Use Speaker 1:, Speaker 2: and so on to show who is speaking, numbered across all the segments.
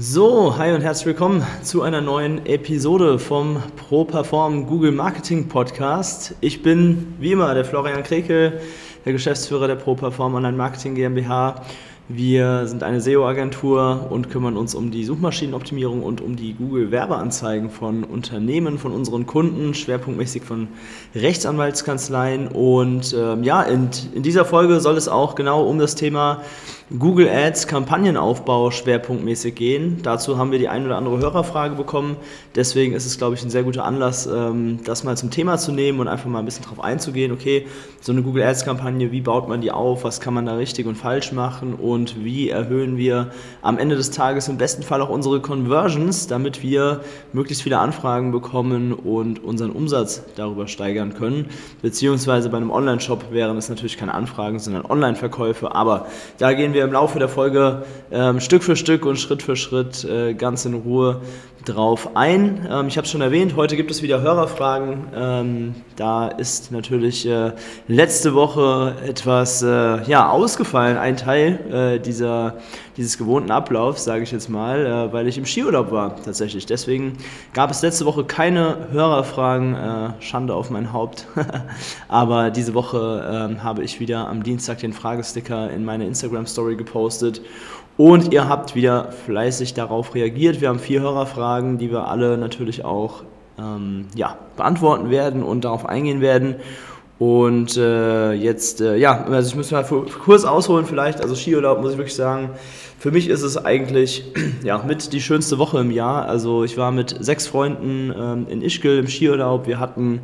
Speaker 1: So, hi und herzlich willkommen zu einer neuen Episode vom ProPerform Google Marketing Podcast. Ich bin wie immer der Florian Krekel der Geschäftsführer der ProPerform Online Marketing GmbH. Wir sind eine SEO-Agentur und kümmern uns um die Suchmaschinenoptimierung und um die Google-Werbeanzeigen von Unternehmen, von unseren Kunden, schwerpunktmäßig von Rechtsanwaltskanzleien. Und ähm, ja, in, in dieser Folge soll es auch genau um das Thema Google Ads Kampagnenaufbau schwerpunktmäßig gehen. Dazu haben wir die ein oder andere Hörerfrage bekommen. Deswegen ist es, glaube ich, ein sehr guter Anlass, ähm, das mal zum Thema zu nehmen und einfach mal ein bisschen darauf einzugehen. Okay, so eine Google Ads Kampagne, wie baut man die auf? Was kann man da richtig und falsch machen? Und wie erhöhen wir am Ende des Tages im besten Fall auch unsere Conversions, damit wir möglichst viele Anfragen bekommen und unseren Umsatz darüber steigern können? Beziehungsweise bei einem Online-Shop wären es natürlich keine Anfragen, sondern Online-Verkäufe. Aber da gehen wir wir im Laufe der Folge ähm, Stück für Stück und Schritt für Schritt äh, ganz in Ruhe drauf ein. Ähm, ich habe es schon erwähnt, heute gibt es wieder Hörerfragen. Ähm, da ist natürlich äh, letzte Woche etwas äh, ja, ausgefallen, ein Teil äh, dieser, dieses gewohnten Ablaufs, sage ich jetzt mal, äh, weil ich im Skiurlaub war tatsächlich. Deswegen gab es letzte Woche keine Hörerfragen, äh, Schande auf mein Haupt. Aber diese Woche ähm, habe ich wieder am Dienstag den Fragesticker in meine Instagram-Story gepostet und ihr habt wieder fleißig darauf reagiert. Wir haben vier Hörerfragen, die wir alle natürlich auch ähm, ja, beantworten werden und darauf eingehen werden. Und äh, jetzt, äh, ja, also ich muss mal kurz ausholen vielleicht. Also Skiurlaub muss ich wirklich sagen, für mich ist es eigentlich ja, mit die schönste Woche im Jahr. Also ich war mit sechs Freunden ähm, in Ischgl im Skiurlaub. Wir hatten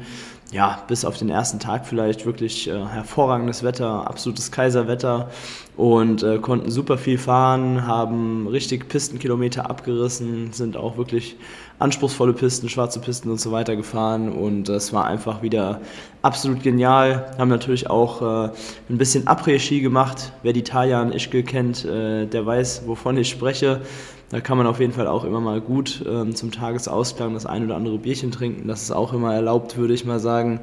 Speaker 1: ja, bis auf den ersten Tag vielleicht wirklich äh, hervorragendes Wetter, absolutes Kaiserwetter und äh, konnten super viel fahren, haben richtig Pistenkilometer abgerissen, sind auch wirklich anspruchsvolle Pisten, schwarze Pisten und so weiter gefahren und es war einfach wieder absolut genial. Haben natürlich auch äh, ein bisschen Après-Ski gemacht. Wer die Tajan Ischgl kennt, äh, der weiß, wovon ich spreche. Da kann man auf jeden Fall auch immer mal gut ähm, zum Tagesausklang das ein oder andere Bierchen trinken. Das ist auch immer erlaubt, würde ich mal sagen.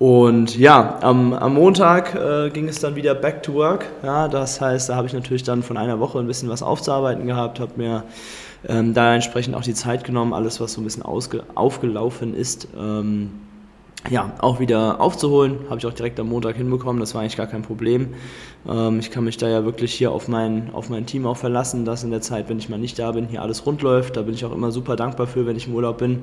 Speaker 1: Und ja, am, am Montag äh, ging es dann wieder back to work. Ja, das heißt, da habe ich natürlich dann von einer Woche ein bisschen was aufzuarbeiten gehabt, habe mir ähm, da entsprechend auch die Zeit genommen, alles, was so ein bisschen aufgelaufen ist, ähm, ja, auch wieder aufzuholen. Habe ich auch direkt am Montag hinbekommen, das war eigentlich gar kein Problem. Ähm, ich kann mich da ja wirklich hier auf mein, auf mein Team auch verlassen, dass in der Zeit, wenn ich mal nicht da bin, hier alles rund läuft. Da bin ich auch immer super dankbar für, wenn ich im Urlaub bin.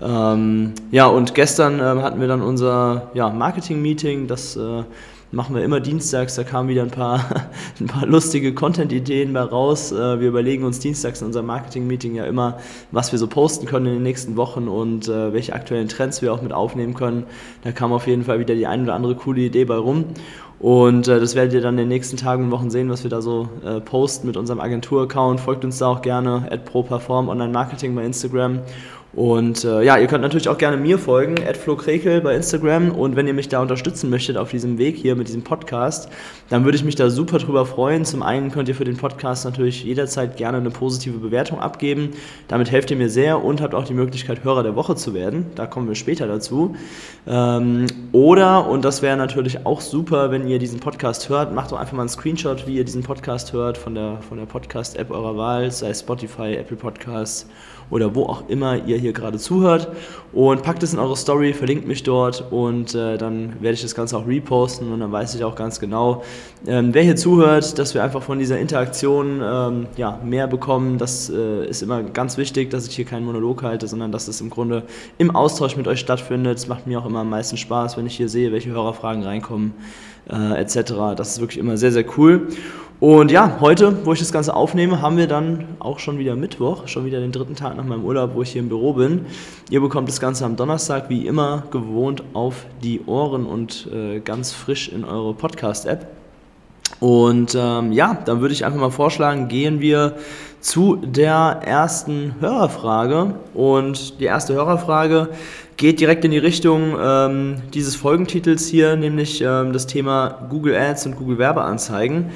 Speaker 1: Ähm, ja, und gestern äh, hatten wir dann unser ja, Marketing-Meeting, das äh, machen wir immer dienstags. Da kamen wieder ein paar, ein paar lustige Content-Ideen bei raus. Äh, wir überlegen uns dienstags in unserem Marketing-Meeting ja immer, was wir so posten können in den nächsten Wochen und äh, welche aktuellen Trends wir auch mit aufnehmen können. Da kam auf jeden Fall wieder die ein oder andere coole Idee bei rum. Und äh, das werdet ihr dann in den nächsten Tagen und Wochen sehen, was wir da so äh, posten mit unserem Agentur-Account. Folgt uns da auch gerne, at ProPerform Online Marketing bei Instagram. Und äh, ja, ihr könnt natürlich auch gerne mir folgen, @flokrekel bei Instagram. Und wenn ihr mich da unterstützen möchtet auf diesem Weg hier mit diesem Podcast, dann würde ich mich da super drüber freuen. Zum einen könnt ihr für den Podcast natürlich jederzeit gerne eine positive Bewertung abgeben. Damit helft ihr mir sehr und habt auch die Möglichkeit, Hörer der Woche zu werden. Da kommen wir später dazu. Ähm, oder, und das wäre natürlich auch super, wenn ihr diesen Podcast hört, macht doch einfach mal einen Screenshot, wie ihr diesen Podcast hört von der, von der Podcast-App eurer Wahl, sei Spotify, Apple Podcasts oder wo auch immer ihr hier gerade zuhört und packt es in eure Story, verlinkt mich dort und äh, dann werde ich das Ganze auch reposten und dann weiß ich auch ganz genau, ähm, wer hier zuhört, dass wir einfach von dieser Interaktion ähm, ja, mehr bekommen. Das äh, ist immer ganz wichtig, dass ich hier keinen Monolog halte, sondern dass es im Grunde im Austausch mit euch stattfindet. Es macht mir auch immer am meisten Spaß, wenn ich hier sehe, welche Hörerfragen reinkommen äh, etc. Das ist wirklich immer sehr, sehr cool. Und ja, heute, wo ich das Ganze aufnehme, haben wir dann auch schon wieder Mittwoch, schon wieder den dritten Tag nach meinem Urlaub, wo ich hier im Büro bin. Ihr bekommt das Ganze am Donnerstag, wie immer, gewohnt auf die Ohren und äh, ganz frisch in eure Podcast-App. Und ähm, ja, dann würde ich einfach mal vorschlagen, gehen wir zu der ersten Hörerfrage. Und die erste Hörerfrage geht direkt in die Richtung ähm, dieses Folgentitels hier, nämlich ähm, das Thema Google Ads und Google Werbeanzeigen.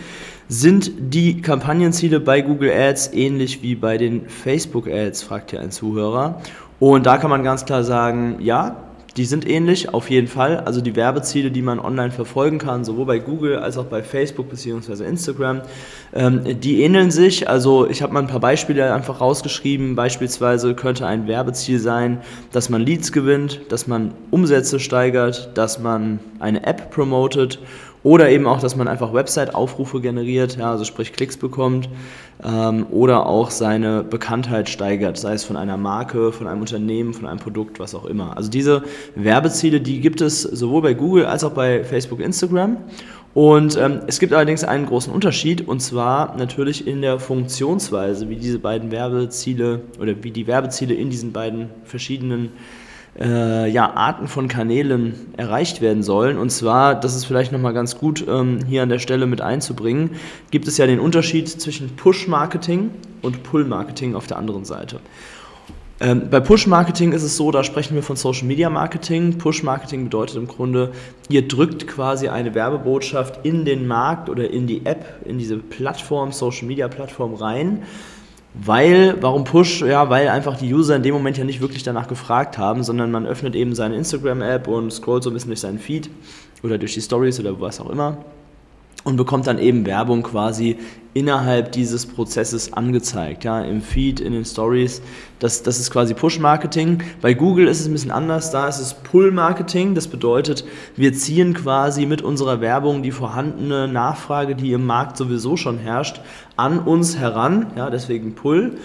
Speaker 1: Sind die Kampagnenziele bei Google Ads ähnlich wie bei den Facebook Ads, fragt hier ein Zuhörer. Und da kann man ganz klar sagen, ja, die sind ähnlich, auf jeden Fall. Also die Werbeziele, die man online verfolgen kann, sowohl bei Google als auch bei Facebook bzw. Instagram, ähm, die ähneln sich. Also ich habe mal ein paar Beispiele einfach rausgeschrieben. Beispielsweise könnte ein Werbeziel sein, dass man Leads gewinnt, dass man Umsätze steigert, dass man eine App promotet oder eben auch, dass man einfach Website-Aufrufe generiert, ja, also sprich Klicks bekommt ähm, oder auch seine Bekanntheit steigert, sei es von einer Marke, von einem Unternehmen, von einem Produkt, was auch immer. Also diese Werbeziele, die gibt es sowohl bei Google als auch bei Facebook, Instagram. Und ähm, es gibt allerdings einen großen Unterschied und zwar natürlich in der Funktionsweise, wie diese beiden Werbeziele oder wie die Werbeziele in diesen beiden verschiedenen äh, ja, Arten von Kanälen erreicht werden sollen. Und zwar, das ist vielleicht nochmal ganz gut ähm, hier an der Stelle mit einzubringen, gibt es ja den Unterschied zwischen Push-Marketing und Pull-Marketing auf der anderen Seite. Ähm, bei Push-Marketing ist es so, da sprechen wir von Social-Media-Marketing. Push-Marketing bedeutet im Grunde, ihr drückt quasi eine Werbebotschaft in den Markt oder in die App, in diese Plattform, Social-Media-Plattform rein weil, warum Push? Ja, weil einfach die User in dem Moment ja nicht wirklich danach gefragt haben, sondern man öffnet eben seine Instagram-App und scrollt so ein bisschen durch seinen Feed oder durch die Stories oder was auch immer und bekommt dann eben Werbung quasi innerhalb dieses Prozesses angezeigt, ja, im Feed, in den Stories. Das, das ist quasi Push-Marketing. Bei Google ist es ein bisschen anders, da ist es Pull-Marketing. Das bedeutet, wir ziehen quasi mit unserer Werbung die vorhandene Nachfrage, die im Markt sowieso schon herrscht, an uns heran, ja, deswegen Pull.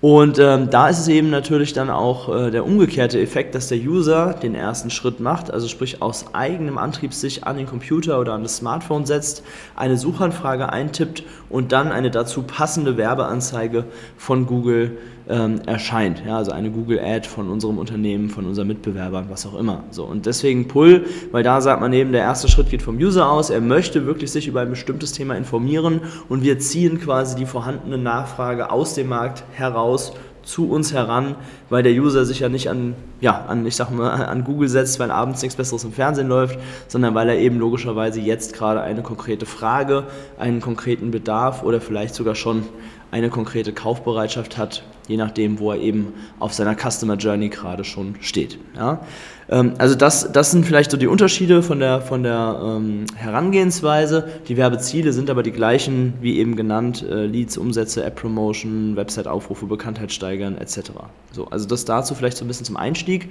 Speaker 1: Und ähm, da ist es eben natürlich dann auch äh, der umgekehrte Effekt, dass der User den ersten Schritt macht, also sprich aus eigenem Antrieb sich an den Computer oder an das Smartphone setzt, eine Suchanfrage eintippt und dann eine dazu passende Werbeanzeige von Google ähm, erscheint. Ja, also eine Google Ad von unserem Unternehmen, von unseren Mitbewerbern, was auch immer. So, und deswegen Pull, weil da sagt man eben, der erste Schritt geht vom User aus, er möchte wirklich sich über ein bestimmtes Thema informieren und wir ziehen quasi die vorhandene Nachfrage aus dem Markt heraus zu uns heran, weil der User sich ja nicht an, ja, an, ich sag mal, an Google setzt, weil abends nichts Besseres im Fernsehen läuft, sondern weil er eben logischerweise jetzt gerade eine konkrete Frage, einen konkreten Bedarf oder vielleicht sogar schon eine konkrete Kaufbereitschaft hat, je nachdem, wo er eben auf seiner Customer Journey gerade schon steht. Ja? Ähm, also das, das sind vielleicht so die Unterschiede von der, von der ähm, Herangehensweise. Die Werbeziele sind aber die gleichen, wie eben genannt, äh, Leads, Umsätze, App-Promotion, Website-Aufrufe, Bekanntheit steigern etc. So, also das dazu vielleicht so ein bisschen zum Einstieg.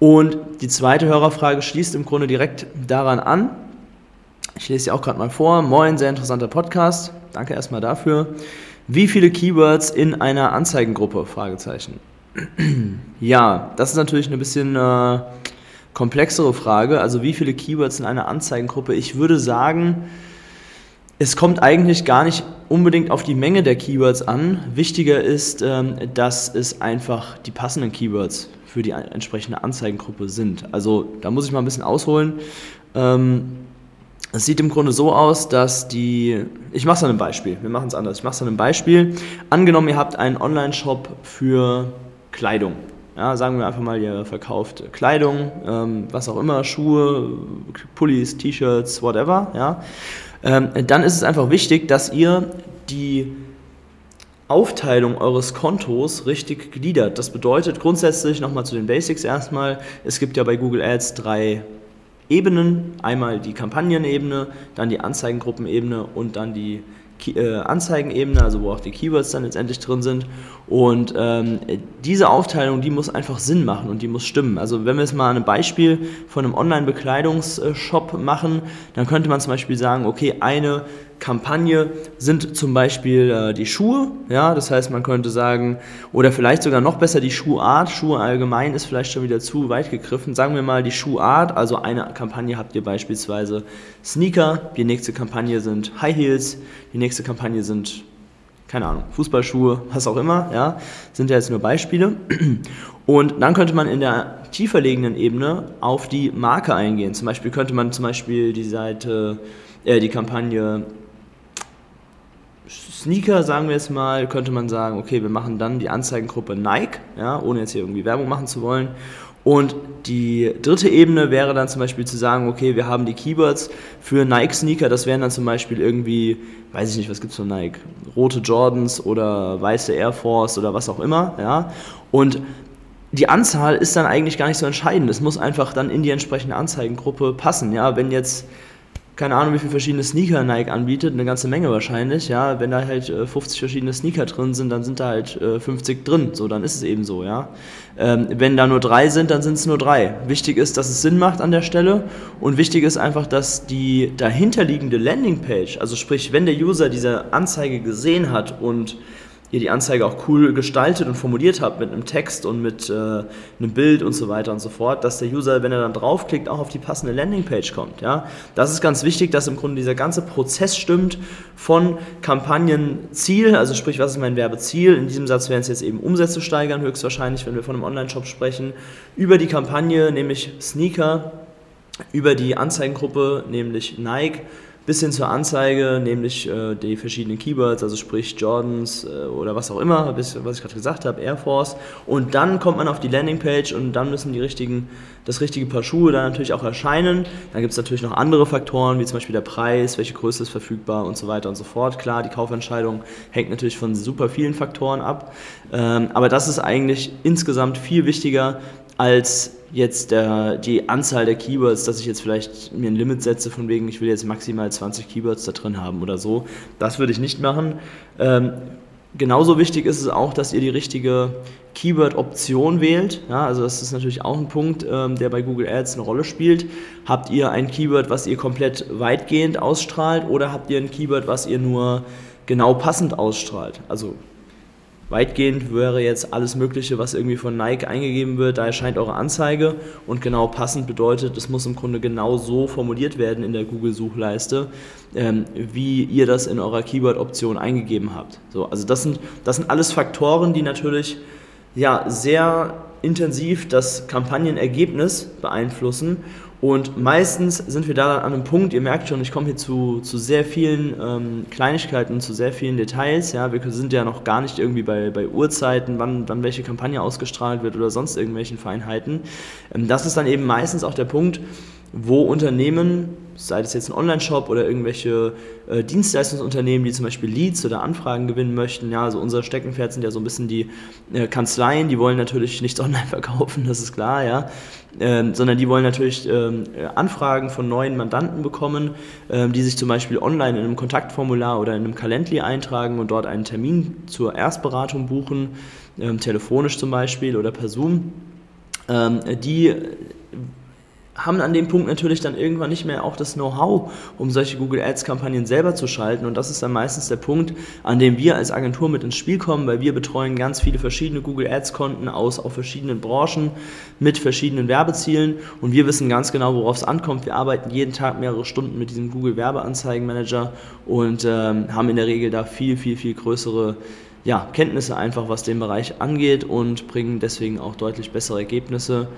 Speaker 1: Und die zweite Hörerfrage schließt im Grunde direkt daran an. Ich lese sie auch gerade mal vor. Moin, sehr interessanter Podcast. Danke erstmal dafür. Wie viele Keywords in einer Anzeigengruppe? Fragezeichen. ja, das ist natürlich eine bisschen äh, komplexere Frage. Also wie viele Keywords in einer Anzeigengruppe? Ich würde sagen, es kommt eigentlich gar nicht unbedingt auf die Menge der Keywords an. Wichtiger ist, ähm, dass es einfach die passenden Keywords für die entsprechende Anzeigengruppe sind. Also da muss ich mal ein bisschen ausholen. Ähm, es sieht im Grunde so aus, dass die. Ich mache es an einem Beispiel. Wir machen es anders. Ich mache es an einem Beispiel. Angenommen, ihr habt einen Online-Shop für Kleidung. Ja, sagen wir einfach mal, ihr verkauft Kleidung, ähm, was auch immer, Schuhe, Pullis, T-Shirts, whatever. Ja. Ähm, dann ist es einfach wichtig, dass ihr die Aufteilung eures Kontos richtig gliedert. Das bedeutet grundsätzlich nochmal zu den Basics erstmal, es gibt ja bei Google Ads drei Ebenen. Einmal die Kampagnenebene, dann die Anzeigengruppenebene und dann die äh, Anzeigenebene, also wo auch die Keywords dann letztendlich drin sind. Und ähm, diese Aufteilung, die muss einfach Sinn machen und die muss stimmen. Also wenn wir jetzt mal ein Beispiel von einem Online-Bekleidungsshop machen, dann könnte man zum Beispiel sagen, okay, eine Kampagne sind zum Beispiel äh, die Schuhe. Ja, das heißt, man könnte sagen, oder vielleicht sogar noch besser die Schuhart. Schuhe allgemein ist vielleicht schon wieder zu weit gegriffen. Sagen wir mal die Schuhart. Also eine Kampagne habt ihr beispielsweise Sneaker. Die nächste Kampagne sind High Heels. Die nächste Kampagne sind keine Ahnung, Fußballschuhe, was auch immer, ja, sind ja jetzt nur Beispiele. Und dann könnte man in der tiefer liegenden Ebene auf die Marke eingehen. Zum Beispiel könnte man zum Beispiel die Seite, äh, die Kampagne Sneaker, sagen wir jetzt mal, könnte man sagen, okay, wir machen dann die Anzeigengruppe Nike, ja, ohne jetzt hier irgendwie Werbung machen zu wollen. Und die dritte Ebene wäre dann zum Beispiel zu sagen, okay, wir haben die Keywords für Nike-Sneaker, das wären dann zum Beispiel irgendwie, weiß ich nicht, was gibt es von Nike, rote Jordans oder weiße Air Force oder was auch immer, ja. Und die Anzahl ist dann eigentlich gar nicht so entscheidend. Es muss einfach dann in die entsprechende Anzeigengruppe passen. Ja, wenn jetzt keine Ahnung, wie viele verschiedene Sneaker Nike anbietet, eine ganze Menge wahrscheinlich, ja. Wenn da halt 50 äh, verschiedene Sneaker drin sind, dann sind da halt 50 äh, drin, so, dann ist es eben so, ja. Ähm, wenn da nur drei sind, dann sind es nur drei. Wichtig ist, dass es Sinn macht an der Stelle und wichtig ist einfach, dass die dahinterliegende Landingpage, also sprich, wenn der User diese Anzeige gesehen hat und ihr die Anzeige auch cool gestaltet und formuliert habt mit einem Text und mit äh, einem Bild und so weiter und so fort, dass der User, wenn er dann draufklickt, auch auf die passende Landingpage kommt. Ja? Das ist ganz wichtig, dass im Grunde dieser ganze Prozess stimmt von Kampagnenziel, also sprich, was ist mein Werbeziel? In diesem Satz wären es jetzt eben Umsätze steigern, höchstwahrscheinlich, wenn wir von einem Online-Shop sprechen, über die Kampagne, nämlich Sneaker, über die Anzeigengruppe, nämlich Nike, bis hin zur Anzeige, nämlich äh, die verschiedenen Keywords, also sprich Jordans äh, oder was auch immer, bis, was ich gerade gesagt habe, Air Force. Und dann kommt man auf die Landingpage und dann müssen die richtigen, das richtige Paar Schuhe dann natürlich auch erscheinen. Dann gibt es natürlich noch andere Faktoren, wie zum Beispiel der Preis, welche Größe ist verfügbar und so weiter und so fort. Klar, die Kaufentscheidung hängt natürlich von super vielen Faktoren ab. Ähm, aber das ist eigentlich insgesamt viel wichtiger als jetzt der, die Anzahl der Keywords, dass ich jetzt vielleicht mir ein Limit setze, von wegen, ich will jetzt maximal 20 Keywords da drin haben oder so. Das würde ich nicht machen. Ähm, genauso wichtig ist es auch, dass ihr die richtige Keyword-Option wählt. Ja, also das ist natürlich auch ein Punkt, ähm, der bei Google Ads eine Rolle spielt. Habt ihr ein Keyword, was ihr komplett weitgehend ausstrahlt oder habt ihr ein Keyword, was ihr nur genau passend ausstrahlt? Also Weitgehend wäre jetzt alles Mögliche, was irgendwie von Nike eingegeben wird, da erscheint eure Anzeige und genau passend bedeutet, es muss im Grunde genau so formuliert werden in der Google-Suchleiste, ähm, wie ihr das in eurer Keyword-Option eingegeben habt. So, also das sind, das sind alles Faktoren, die natürlich ja, sehr intensiv das Kampagnenergebnis beeinflussen und meistens sind wir da dann an einem Punkt, ihr merkt schon, ich komme hier zu, zu sehr vielen ähm, Kleinigkeiten, zu sehr vielen Details. Ja, wir sind ja noch gar nicht irgendwie bei, bei Uhrzeiten, wann, wann welche Kampagne ausgestrahlt wird oder sonst irgendwelchen Feinheiten. Ähm, das ist dann eben meistens auch der Punkt, wo Unternehmen, sei es jetzt ein Online-Shop oder irgendwelche äh, Dienstleistungsunternehmen, die zum Beispiel Leads oder Anfragen gewinnen möchten, ja, also unser Steckenpferd sind ja so ein bisschen die äh, Kanzleien, die wollen natürlich nichts online verkaufen, das ist klar, ja, ähm, sondern die wollen natürlich ähm, Anfragen von neuen Mandanten bekommen, ähm, die sich zum Beispiel online in einem Kontaktformular oder in einem Calendly eintragen und dort einen Termin zur Erstberatung buchen, ähm, telefonisch zum Beispiel oder per Zoom. Ähm, die haben an dem Punkt natürlich dann irgendwann nicht mehr auch das Know-how, um solche Google Ads-Kampagnen selber zu schalten. Und das ist dann meistens der Punkt, an dem wir als Agentur mit ins Spiel kommen, weil wir betreuen ganz viele verschiedene Google Ads-Konten aus auf verschiedenen Branchen mit verschiedenen Werbezielen. Und wir wissen ganz genau, worauf es ankommt. Wir arbeiten jeden Tag mehrere Stunden mit diesem Google Werbeanzeigenmanager und ähm, haben in der Regel da viel, viel, viel größere ja, Kenntnisse einfach, was den Bereich angeht und bringen deswegen auch deutlich bessere Ergebnisse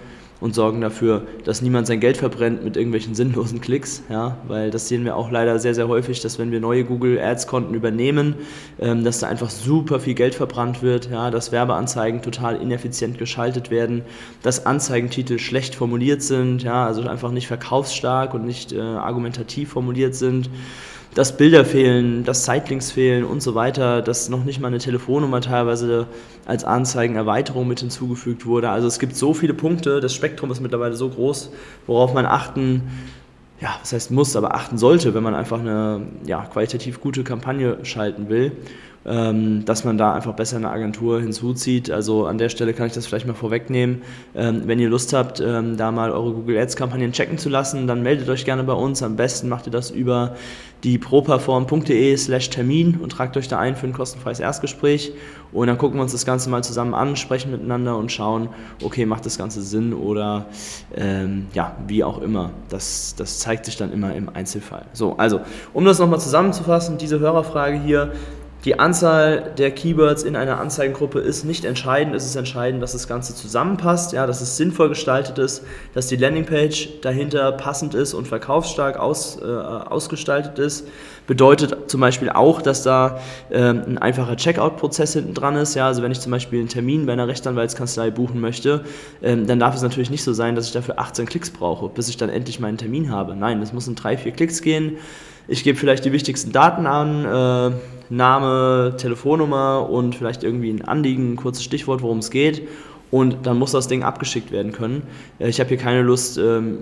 Speaker 1: und sorgen dafür, dass niemand sein Geld verbrennt mit irgendwelchen sinnlosen Klicks, ja, weil das sehen wir auch leider sehr, sehr häufig, dass wenn wir neue Google Ads Konten übernehmen, ähm, dass da einfach super viel Geld verbrannt wird, ja, dass Werbeanzeigen total ineffizient geschaltet werden, dass Anzeigentitel schlecht formuliert sind, ja, also einfach nicht verkaufsstark und nicht äh, argumentativ formuliert sind dass Bilder fehlen, dass Sightlinks fehlen und so weiter, dass noch nicht mal eine Telefonnummer teilweise als Anzeigenerweiterung mit hinzugefügt wurde. Also es gibt so viele Punkte, das Spektrum ist mittlerweile so groß, worauf man achten, ja, was heißt muss, aber achten sollte, wenn man einfach eine ja, qualitativ gute Kampagne schalten will dass man da einfach besser eine Agentur hinzuzieht. Also an der Stelle kann ich das vielleicht mal vorwegnehmen. Ähm, wenn ihr Lust habt, ähm, da mal eure Google Ads Kampagnen checken zu lassen, dann meldet euch gerne bei uns. Am besten macht ihr das über die properform.de slash Termin und tragt euch da ein für ein kostenfreies Erstgespräch und dann gucken wir uns das Ganze mal zusammen an, sprechen miteinander und schauen, okay, macht das Ganze Sinn oder ähm, ja, wie auch immer. Das, das zeigt sich dann immer im Einzelfall. So, also, um das nochmal zusammenzufassen, diese Hörerfrage hier, die Anzahl der Keywords in einer Anzeigengruppe ist nicht entscheidend. Es ist entscheidend, dass das Ganze zusammenpasst, ja, dass es sinnvoll gestaltet ist, dass die Landingpage dahinter passend ist und verkaufsstark aus, äh, ausgestaltet ist. Bedeutet zum Beispiel auch, dass da äh, ein einfacher Checkout-Prozess hinten dran ist. Ja, also wenn ich zum Beispiel einen Termin bei einer Rechtsanwaltskanzlei buchen möchte, äh, dann darf es natürlich nicht so sein, dass ich dafür 18 Klicks brauche, bis ich dann endlich meinen Termin habe. Nein, es muss in drei, vier Klicks gehen. Ich gebe vielleicht die wichtigsten Daten an, äh, Name, Telefonnummer und vielleicht irgendwie ein Anliegen, ein kurzes Stichwort, worum es geht. Und dann muss das Ding abgeschickt werden können. Äh, ich habe hier keine Lust, ähm,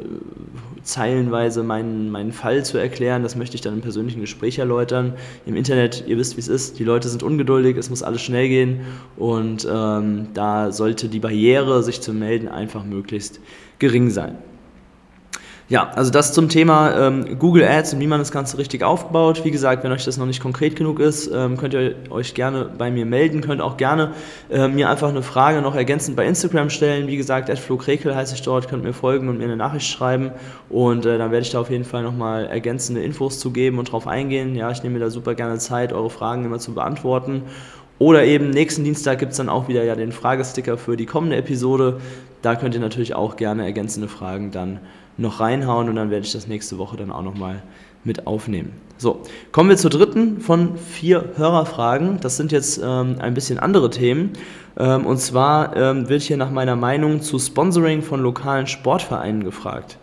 Speaker 1: zeilenweise meinen, meinen Fall zu erklären. Das möchte ich dann im persönlichen Gespräch erläutern. Im Internet, ihr wisst, wie es ist. Die Leute sind ungeduldig, es muss alles schnell gehen. Und ähm, da sollte die Barriere, sich zu melden, einfach möglichst gering sein. Ja, also das zum Thema ähm, Google Ads und wie man das Ganze richtig aufbaut. Wie gesagt, wenn euch das noch nicht konkret genug ist, ähm, könnt ihr euch gerne bei mir melden, könnt auch gerne äh, mir einfach eine Frage noch ergänzend bei Instagram stellen. Wie gesagt, @flo_krekel heiße ich dort, könnt mir folgen und mir eine Nachricht schreiben und äh, dann werde ich da auf jeden Fall nochmal ergänzende Infos zu geben und drauf eingehen. Ja, ich nehme mir da super gerne Zeit, eure Fragen immer zu beantworten. Oder eben nächsten Dienstag gibt es dann auch wieder ja den Fragesticker für die kommende Episode. Da könnt ihr natürlich auch gerne ergänzende Fragen dann noch reinhauen und dann werde ich das nächste Woche dann auch nochmal mit aufnehmen. So, kommen wir zur dritten von vier Hörerfragen. Das sind jetzt ähm, ein bisschen andere Themen. Ähm, und zwar ähm, wird hier nach meiner Meinung zu Sponsoring von lokalen Sportvereinen gefragt.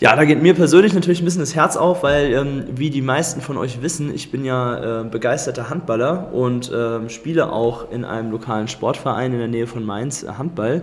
Speaker 1: Ja, da geht mir persönlich natürlich ein bisschen das Herz auf, weil, ähm, wie die meisten von euch wissen, ich bin ja äh, begeisterter Handballer und äh, spiele auch in einem lokalen Sportverein in der Nähe von Mainz äh, Handball.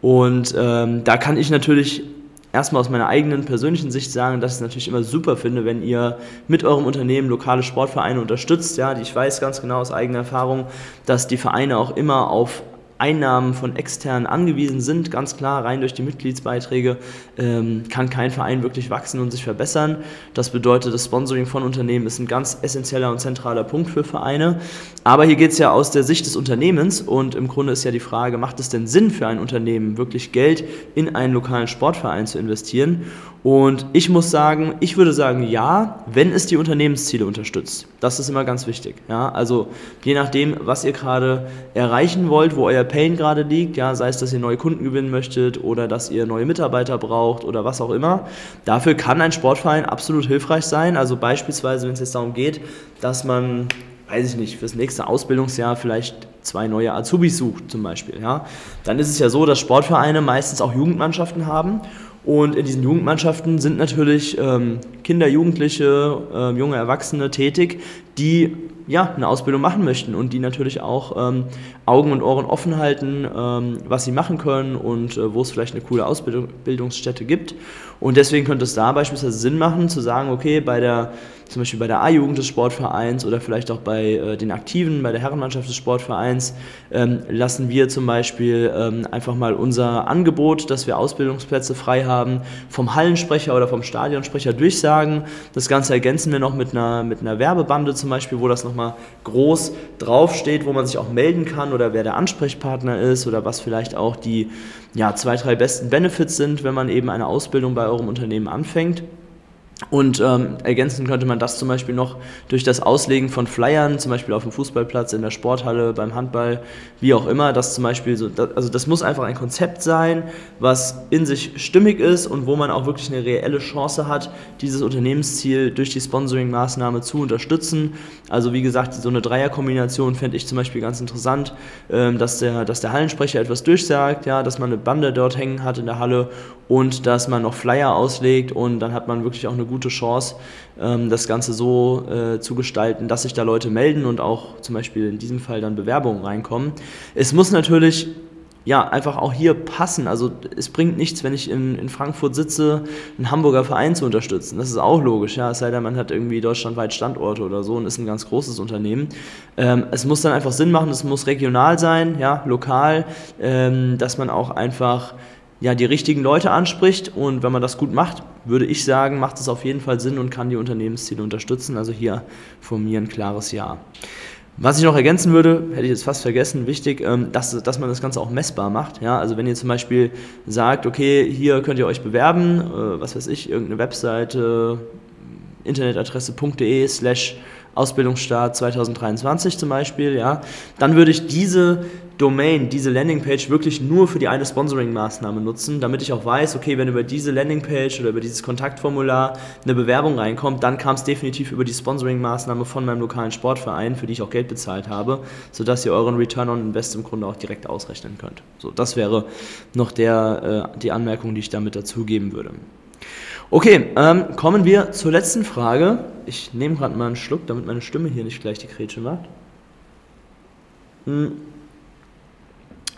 Speaker 1: Und ähm, da kann ich natürlich erstmal aus meiner eigenen persönlichen Sicht sagen, dass ich es natürlich immer super finde, wenn ihr mit eurem Unternehmen lokale Sportvereine unterstützt. Ja, ich weiß ganz genau aus eigener Erfahrung, dass die Vereine auch immer auf Einnahmen von externen angewiesen sind, ganz klar, rein durch die Mitgliedsbeiträge ähm, kann kein Verein wirklich wachsen und sich verbessern. Das bedeutet, das Sponsoring von Unternehmen ist ein ganz essentieller und zentraler Punkt für Vereine. Aber hier geht es ja aus der Sicht des Unternehmens und im Grunde ist ja die Frage, macht es denn Sinn für ein Unternehmen, wirklich Geld in einen lokalen Sportverein zu investieren? Und ich muss sagen, ich würde sagen ja, wenn es die Unternehmensziele unterstützt. Das ist immer ganz wichtig. Ja? Also je nachdem, was ihr gerade erreichen wollt, wo euer Pain gerade liegt, ja, sei es, dass ihr neue Kunden gewinnen möchtet oder dass ihr neue Mitarbeiter braucht oder was auch immer, dafür kann ein Sportverein absolut hilfreich sein. Also beispielsweise, wenn es jetzt darum geht, dass man, weiß ich nicht, fürs nächste Ausbildungsjahr vielleicht zwei neue Azubis sucht zum Beispiel, ja, dann ist es ja so, dass Sportvereine meistens auch Jugendmannschaften haben und in diesen Jugendmannschaften sind natürlich ähm, Kinder, Jugendliche, äh, junge Erwachsene tätig, die ja, eine Ausbildung machen möchten und die natürlich auch ähm, Augen und Ohren offen halten, ähm, was sie machen können und äh, wo es vielleicht eine coole Ausbildungsstätte gibt. Und deswegen könnte es da beispielsweise Sinn machen, zu sagen, okay, bei der zum Beispiel bei der A-Jugend des Sportvereins oder vielleicht auch bei äh, den Aktiven, bei der Herrenmannschaft des Sportvereins, ähm, lassen wir zum Beispiel ähm, einfach mal unser Angebot, dass wir Ausbildungsplätze frei haben, vom Hallensprecher oder vom Stadionsprecher durchsagen. Das Ganze ergänzen wir noch mit einer, mit einer Werbebande zum Beispiel, wo das nochmal groß draufsteht, wo man sich auch melden kann oder wer der Ansprechpartner ist oder was vielleicht auch die ja, zwei, drei besten Benefits sind, wenn man eben eine Ausbildung bei eurem Unternehmen anfängt. Und ähm, ergänzen könnte man das zum Beispiel noch durch das Auslegen von Flyern, zum Beispiel auf dem Fußballplatz, in der Sporthalle, beim Handball, wie auch immer. Das zum Beispiel so, also das muss einfach ein Konzept sein, was in sich stimmig ist und wo man auch wirklich eine reelle Chance hat, dieses Unternehmensziel durch die Sponsoring-Maßnahme zu unterstützen. Also wie gesagt, so eine Dreierkombination fände ich zum Beispiel ganz interessant, ähm, dass, der, dass der Hallensprecher etwas durchsagt, ja, dass man eine Bande dort hängen hat in der Halle und dass man noch Flyer auslegt und dann hat man wirklich auch eine gute Chance, ähm, das Ganze so äh, zu gestalten, dass sich da Leute melden und auch zum Beispiel in diesem Fall dann Bewerbungen reinkommen. Es muss natürlich ja, einfach auch hier passen. Also es bringt nichts, wenn ich in, in Frankfurt sitze, einen Hamburger Verein zu unterstützen. Das ist auch logisch, ja. Es sei denn, man hat irgendwie deutschlandweit Standorte oder so und ist ein ganz großes Unternehmen. Ähm, es muss dann einfach Sinn machen, es muss regional sein, ja, lokal, ähm, dass man auch einfach ja, die richtigen Leute anspricht und wenn man das gut macht, würde ich sagen, macht es auf jeden Fall Sinn und kann die Unternehmensziele unterstützen. Also hier von mir ein klares Ja. Was ich noch ergänzen würde, hätte ich jetzt fast vergessen, wichtig, ähm, dass, dass man das Ganze auch messbar macht. Ja? Also wenn ihr zum Beispiel sagt, okay, hier könnt ihr euch bewerben, äh, was weiß ich, irgendeine Webseite, internetadresse.de slash Ausbildungsstart 2023 zum Beispiel, ja, dann würde ich diese Domain, diese Landingpage wirklich nur für die eine Sponsoring-Maßnahme nutzen, damit ich auch weiß, okay, wenn über diese Landingpage oder über dieses Kontaktformular eine Bewerbung reinkommt, dann kam es definitiv über die Sponsoring-Maßnahme von meinem lokalen Sportverein, für die ich auch Geld bezahlt habe, sodass ihr euren Return on Invest im Grunde auch direkt ausrechnen könnt. So, das wäre noch der, äh, die Anmerkung, die ich damit dazugeben würde. Okay, ähm, kommen wir zur letzten Frage. Ich nehme gerade mal einen Schluck, damit meine Stimme hier nicht gleich die Grätsche macht. Hm.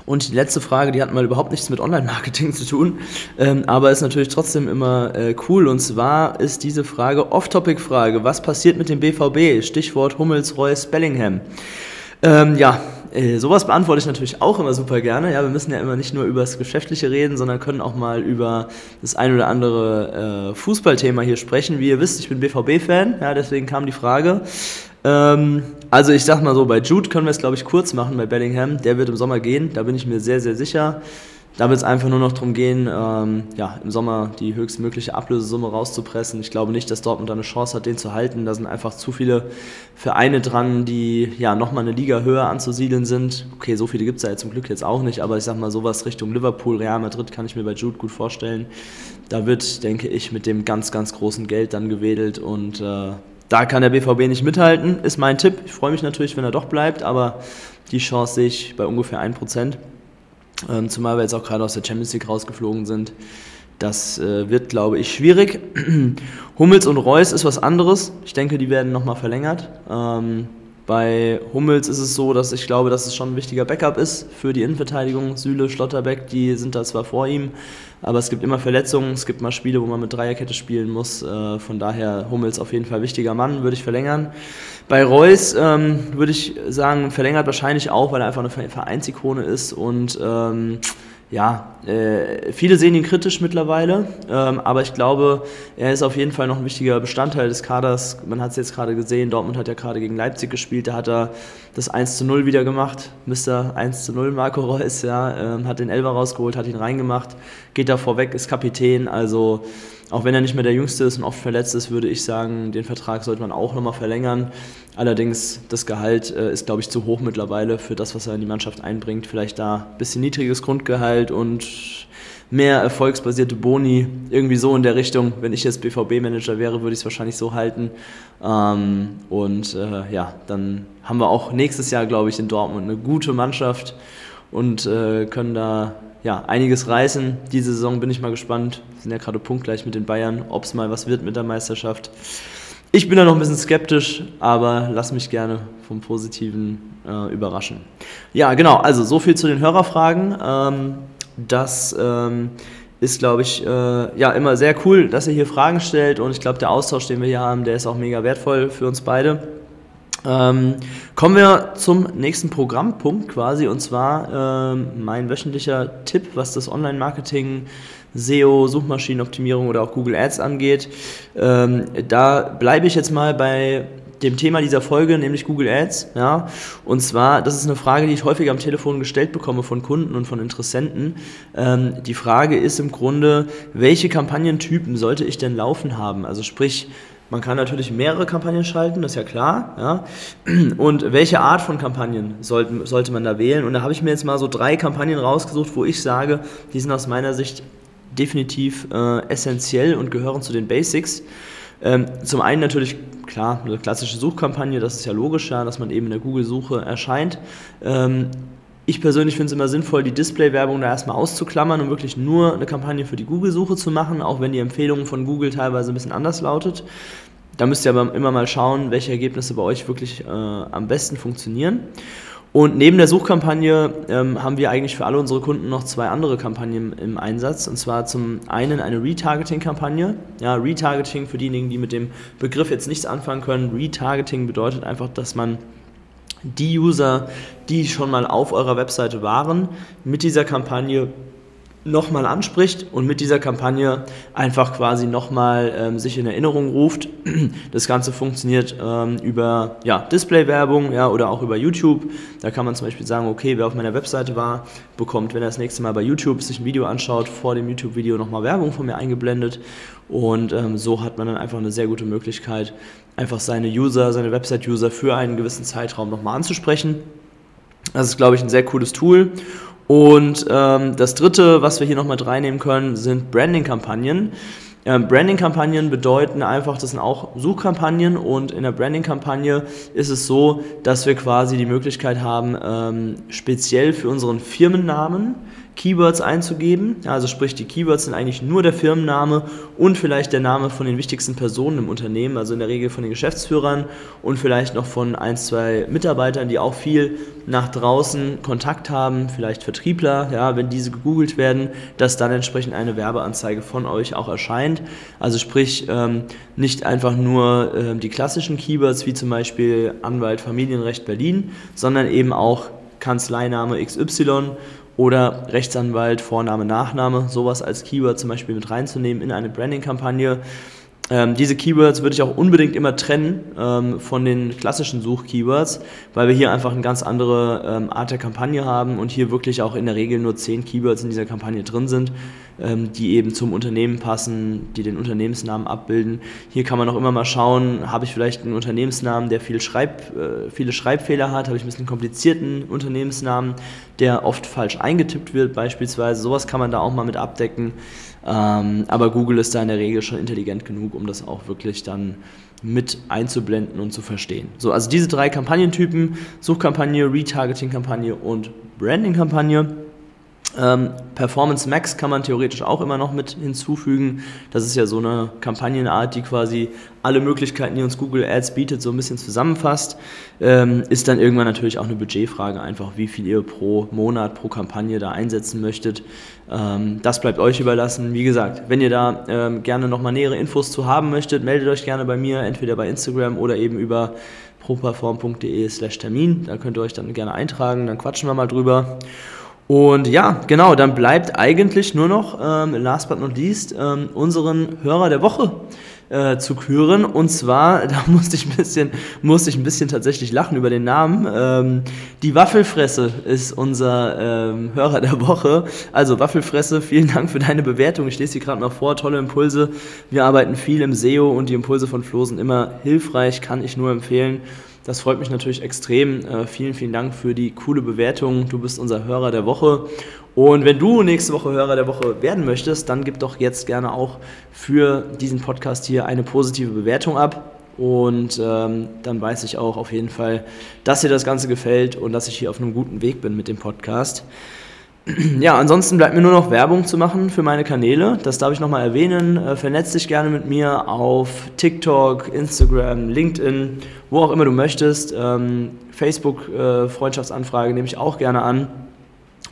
Speaker 1: Und die letzte Frage, die hat mal überhaupt nichts mit Online-Marketing zu tun, ähm, aber ist natürlich trotzdem immer äh, cool. Und zwar ist diese Frage Off-Topic-Frage. Was passiert mit dem BVB? Stichwort Hummels, Reus, Bellingham. Ähm, ja, äh, sowas beantworte ich natürlich auch immer super gerne. Ja, wir müssen ja immer nicht nur über das Geschäftliche reden, sondern können auch mal über das ein oder andere äh, Fußballthema hier sprechen. Wie ihr wisst, ich bin BVB-Fan, ja, deswegen kam die Frage. Ähm, also ich sag mal so, bei Jude können wir es, glaube ich, kurz machen, bei Bellingham. Der wird im Sommer gehen, da bin ich mir sehr, sehr sicher. Da wird es einfach nur noch darum gehen, ähm, ja, im Sommer die höchstmögliche Ablösesumme rauszupressen. Ich glaube nicht, dass Dortmund eine Chance hat, den zu halten. Da sind einfach zu viele Vereine dran, die ja nochmal eine Liga höher anzusiedeln sind. Okay, so viele gibt es ja zum Glück jetzt auch nicht, aber ich sag mal, sowas Richtung Liverpool, Real Madrid kann ich mir bei Jude gut vorstellen. Da wird, denke ich, mit dem ganz, ganz großen Geld dann gewedelt und äh, da kann der BVB nicht mithalten, ist mein Tipp. Ich freue mich natürlich, wenn er doch bleibt, aber die Chance sehe ich bei ungefähr 1%. Ähm, zumal wir jetzt auch gerade aus der Champions League rausgeflogen sind. Das äh, wird, glaube ich, schwierig. Hummels und Reus ist was anderes. Ich denke, die werden nochmal verlängert. Ähm, bei Hummels ist es so, dass ich glaube, dass es schon ein wichtiger Backup ist für die Innenverteidigung. Süle, Schlotterbeck, die sind da zwar vor ihm, aber es gibt immer Verletzungen, es gibt mal Spiele, wo man mit Dreierkette spielen muss. Äh, von daher Hummels auf jeden Fall wichtiger Mann, würde ich verlängern. Bei Reus ähm, würde ich sagen, verlängert wahrscheinlich auch, weil er einfach eine Vereinsikone ist und ähm, ja, äh, viele sehen ihn kritisch mittlerweile, ähm, aber ich glaube, er ist auf jeden Fall noch ein wichtiger Bestandteil des Kaders. Man hat es jetzt gerade gesehen, Dortmund hat ja gerade gegen Leipzig gespielt, da hat er das 1 zu 0 wieder gemacht, Mr. 1 zu 0 Marco Reus, ja, ähm, hat den Elber rausgeholt, hat ihn reingemacht, geht da vorweg, ist Kapitän, also auch wenn er nicht mehr der Jüngste ist und oft verletzt ist, würde ich sagen, den Vertrag sollte man auch nochmal verlängern. Allerdings, das Gehalt äh, ist, glaube ich, zu hoch mittlerweile für das, was er in die Mannschaft einbringt. Vielleicht da ein bisschen niedriges Grundgehalt und mehr erfolgsbasierte Boni, irgendwie so in der Richtung. Wenn ich jetzt BVB-Manager wäre, würde ich es wahrscheinlich so halten. Ähm, und äh, ja, dann haben wir auch nächstes Jahr, glaube ich, in Dortmund eine gute Mannschaft und äh, können da ja, einiges reißen. Diese Saison bin ich mal gespannt. Wir sind ja gerade punktgleich mit den Bayern, ob es mal was wird mit der Meisterschaft. Ich bin da noch ein bisschen skeptisch, aber lass mich gerne vom Positiven äh, überraschen. Ja, genau, also so viel zu den Hörerfragen. Ähm, das ähm, ist, glaube ich, äh, ja immer sehr cool, dass ihr hier Fragen stellt und ich glaube, der Austausch, den wir hier haben, der ist auch mega wertvoll für uns beide. Ähm, kommen wir zum nächsten Programmpunkt quasi und zwar ähm, mein wöchentlicher Tipp, was das Online-Marketing SEO, Suchmaschinenoptimierung oder auch Google Ads angeht. Ähm, da bleibe ich jetzt mal bei dem Thema dieser Folge, nämlich Google Ads. Ja, und zwar, das ist eine Frage, die ich häufig am Telefon gestellt bekomme von Kunden und von Interessenten. Ähm, die Frage ist im Grunde, welche Kampagnentypen sollte ich denn laufen haben? Also sprich, man kann natürlich mehrere Kampagnen schalten, das ist ja klar. Ja? Und welche Art von Kampagnen sollte, sollte man da wählen? Und da habe ich mir jetzt mal so drei Kampagnen rausgesucht, wo ich sage, die sind aus meiner Sicht definitiv äh, essentiell und gehören zu den Basics. Ähm, zum einen natürlich, klar, eine klassische Suchkampagne, das ist ja logisch, ja, dass man eben in der Google-Suche erscheint. Ähm, ich persönlich finde es immer sinnvoll, die Display-Werbung da erstmal auszuklammern und wirklich nur eine Kampagne für die Google-Suche zu machen, auch wenn die Empfehlung von Google teilweise ein bisschen anders lautet. Da müsst ihr aber immer mal schauen, welche Ergebnisse bei euch wirklich äh, am besten funktionieren. Und neben der Suchkampagne ähm, haben wir eigentlich für alle unsere Kunden noch zwei andere Kampagnen im Einsatz. Und zwar zum einen eine Retargeting-Kampagne. Ja, Retargeting für diejenigen, die mit dem Begriff jetzt nichts anfangen können. Retargeting bedeutet einfach, dass man die User, die schon mal auf eurer Webseite waren, mit dieser Kampagne nochmal anspricht und mit dieser Kampagne einfach quasi nochmal ähm, sich in Erinnerung ruft. Das Ganze funktioniert ähm, über ja, Display-Werbung ja, oder auch über YouTube. Da kann man zum Beispiel sagen, okay, wer auf meiner Webseite war, bekommt, wenn er das nächste Mal bei YouTube sich ein Video anschaut, vor dem YouTube-Video nochmal Werbung von mir eingeblendet. Und ähm, so hat man dann einfach eine sehr gute Möglichkeit, einfach seine User, seine Website-User für einen gewissen Zeitraum nochmal anzusprechen. Das ist, glaube ich, ein sehr cooles Tool. Und ähm, das dritte, was wir hier noch mit reinnehmen können, sind Branding-Kampagnen. Ähm, Branding-Kampagnen bedeuten einfach, das sind auch Suchkampagnen und in der Branding-Kampagne ist es so, dass wir quasi die Möglichkeit haben, ähm, speziell für unseren Firmennamen Keywords einzugeben. Also sprich, die Keywords sind eigentlich nur der Firmenname und vielleicht der Name von den wichtigsten Personen im Unternehmen, also in der Regel von den Geschäftsführern und vielleicht noch von ein, zwei Mitarbeitern, die auch viel nach draußen Kontakt haben, vielleicht Vertriebler, ja, wenn diese gegoogelt werden, dass dann entsprechend eine Werbeanzeige von euch auch erscheint. Also sprich, ähm, nicht einfach nur ähm, die klassischen Keywords wie zum Beispiel Anwalt Familienrecht Berlin, sondern eben auch Kanzleiname XY oder Rechtsanwalt, Vorname, Nachname, sowas als Keyword zum Beispiel mit reinzunehmen in eine Branding-Kampagne. Ähm, diese Keywords würde ich auch unbedingt immer trennen ähm, von den klassischen Such-Keywords, weil wir hier einfach eine ganz andere ähm, Art der Kampagne haben und hier wirklich auch in der Regel nur zehn Keywords in dieser Kampagne drin sind, die eben zum Unternehmen passen, die den Unternehmensnamen abbilden. Hier kann man auch immer mal schauen, habe ich vielleicht einen Unternehmensnamen, der viel Schreib, äh, viele Schreibfehler hat, habe ich ein bisschen komplizierten Unternehmensnamen, der oft falsch eingetippt wird beispielsweise. Sowas kann man da auch mal mit abdecken. Ähm, aber Google ist da in der Regel schon intelligent genug, um das auch wirklich dann mit einzublenden und zu verstehen. So, also diese drei Kampagnentypen, Suchkampagne, Retargeting-Kampagne und Branding-Kampagne ähm, Performance Max kann man theoretisch auch immer noch mit hinzufügen. Das ist ja so eine Kampagnenart, die quasi alle Möglichkeiten, die uns Google Ads bietet, so ein bisschen zusammenfasst. Ähm, ist dann irgendwann natürlich auch eine Budgetfrage, einfach wie viel ihr pro Monat, pro Kampagne da einsetzen möchtet. Ähm, das bleibt euch überlassen. Wie gesagt, wenn ihr da ähm, gerne nochmal nähere Infos zu haben möchtet, meldet euch gerne bei mir, entweder bei Instagram oder eben über properform.de slash Termin. Da könnt ihr euch dann gerne eintragen, dann quatschen wir mal drüber. Und ja, genau, dann bleibt eigentlich nur noch, ähm, last but not least, ähm, unseren Hörer der Woche äh, zu küren. Und zwar, da musste ich ein bisschen, musste ich ein bisschen tatsächlich lachen über den Namen. Ähm, die Waffelfresse ist unser ähm, Hörer der Woche. Also Waffelfresse, vielen Dank für deine Bewertung. Ich lese sie gerade mal vor, tolle Impulse. Wir arbeiten viel im SEO und die Impulse von Flo sind immer hilfreich, kann ich nur empfehlen. Das freut mich natürlich extrem. Äh, vielen, vielen Dank für die coole Bewertung. Du bist unser Hörer der Woche. Und wenn du nächste Woche Hörer der Woche werden möchtest, dann gib doch jetzt gerne auch für diesen Podcast hier eine positive Bewertung ab. Und ähm, dann weiß ich auch auf jeden Fall, dass dir das Ganze gefällt und dass ich hier auf einem guten Weg bin mit dem Podcast. Ja, ansonsten bleibt mir nur noch Werbung zu machen für meine Kanäle. Das darf ich nochmal erwähnen. Äh, vernetz dich gerne mit mir auf TikTok, Instagram, LinkedIn, wo auch immer du möchtest. Ähm, Facebook-Freundschaftsanfrage äh, nehme ich auch gerne an.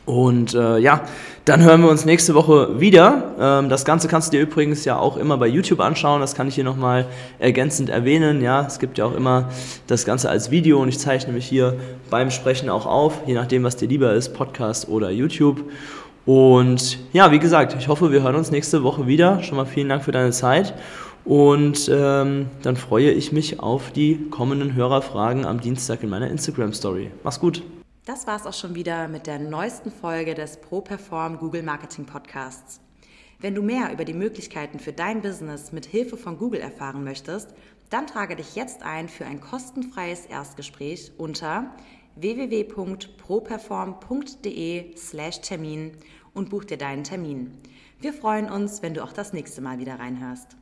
Speaker 1: Und äh, ja, dann hören wir uns nächste Woche wieder. Ähm, das Ganze kannst du dir übrigens ja auch immer bei YouTube anschauen. Das kann ich hier nochmal ergänzend erwähnen. Ja, es gibt ja auch immer das Ganze als Video und ich zeichne mich hier beim Sprechen auch auf, je nachdem, was dir lieber ist, Podcast oder YouTube. Und ja, wie gesagt, ich hoffe, wir hören uns nächste Woche wieder. Schon mal vielen Dank für deine Zeit. Und ähm, dann freue ich mich auf die kommenden Hörerfragen am Dienstag in meiner Instagram-Story. Mach's gut.
Speaker 2: Das war es auch schon wieder mit der neuesten Folge des ProPerform Google Marketing Podcasts. Wenn du mehr über die Möglichkeiten für dein Business mit Hilfe von Google erfahren möchtest, dann trage dich jetzt ein für ein kostenfreies Erstgespräch unter www.properform.de/termin und buch dir deinen Termin. Wir freuen uns, wenn du auch das nächste Mal wieder reinhörst.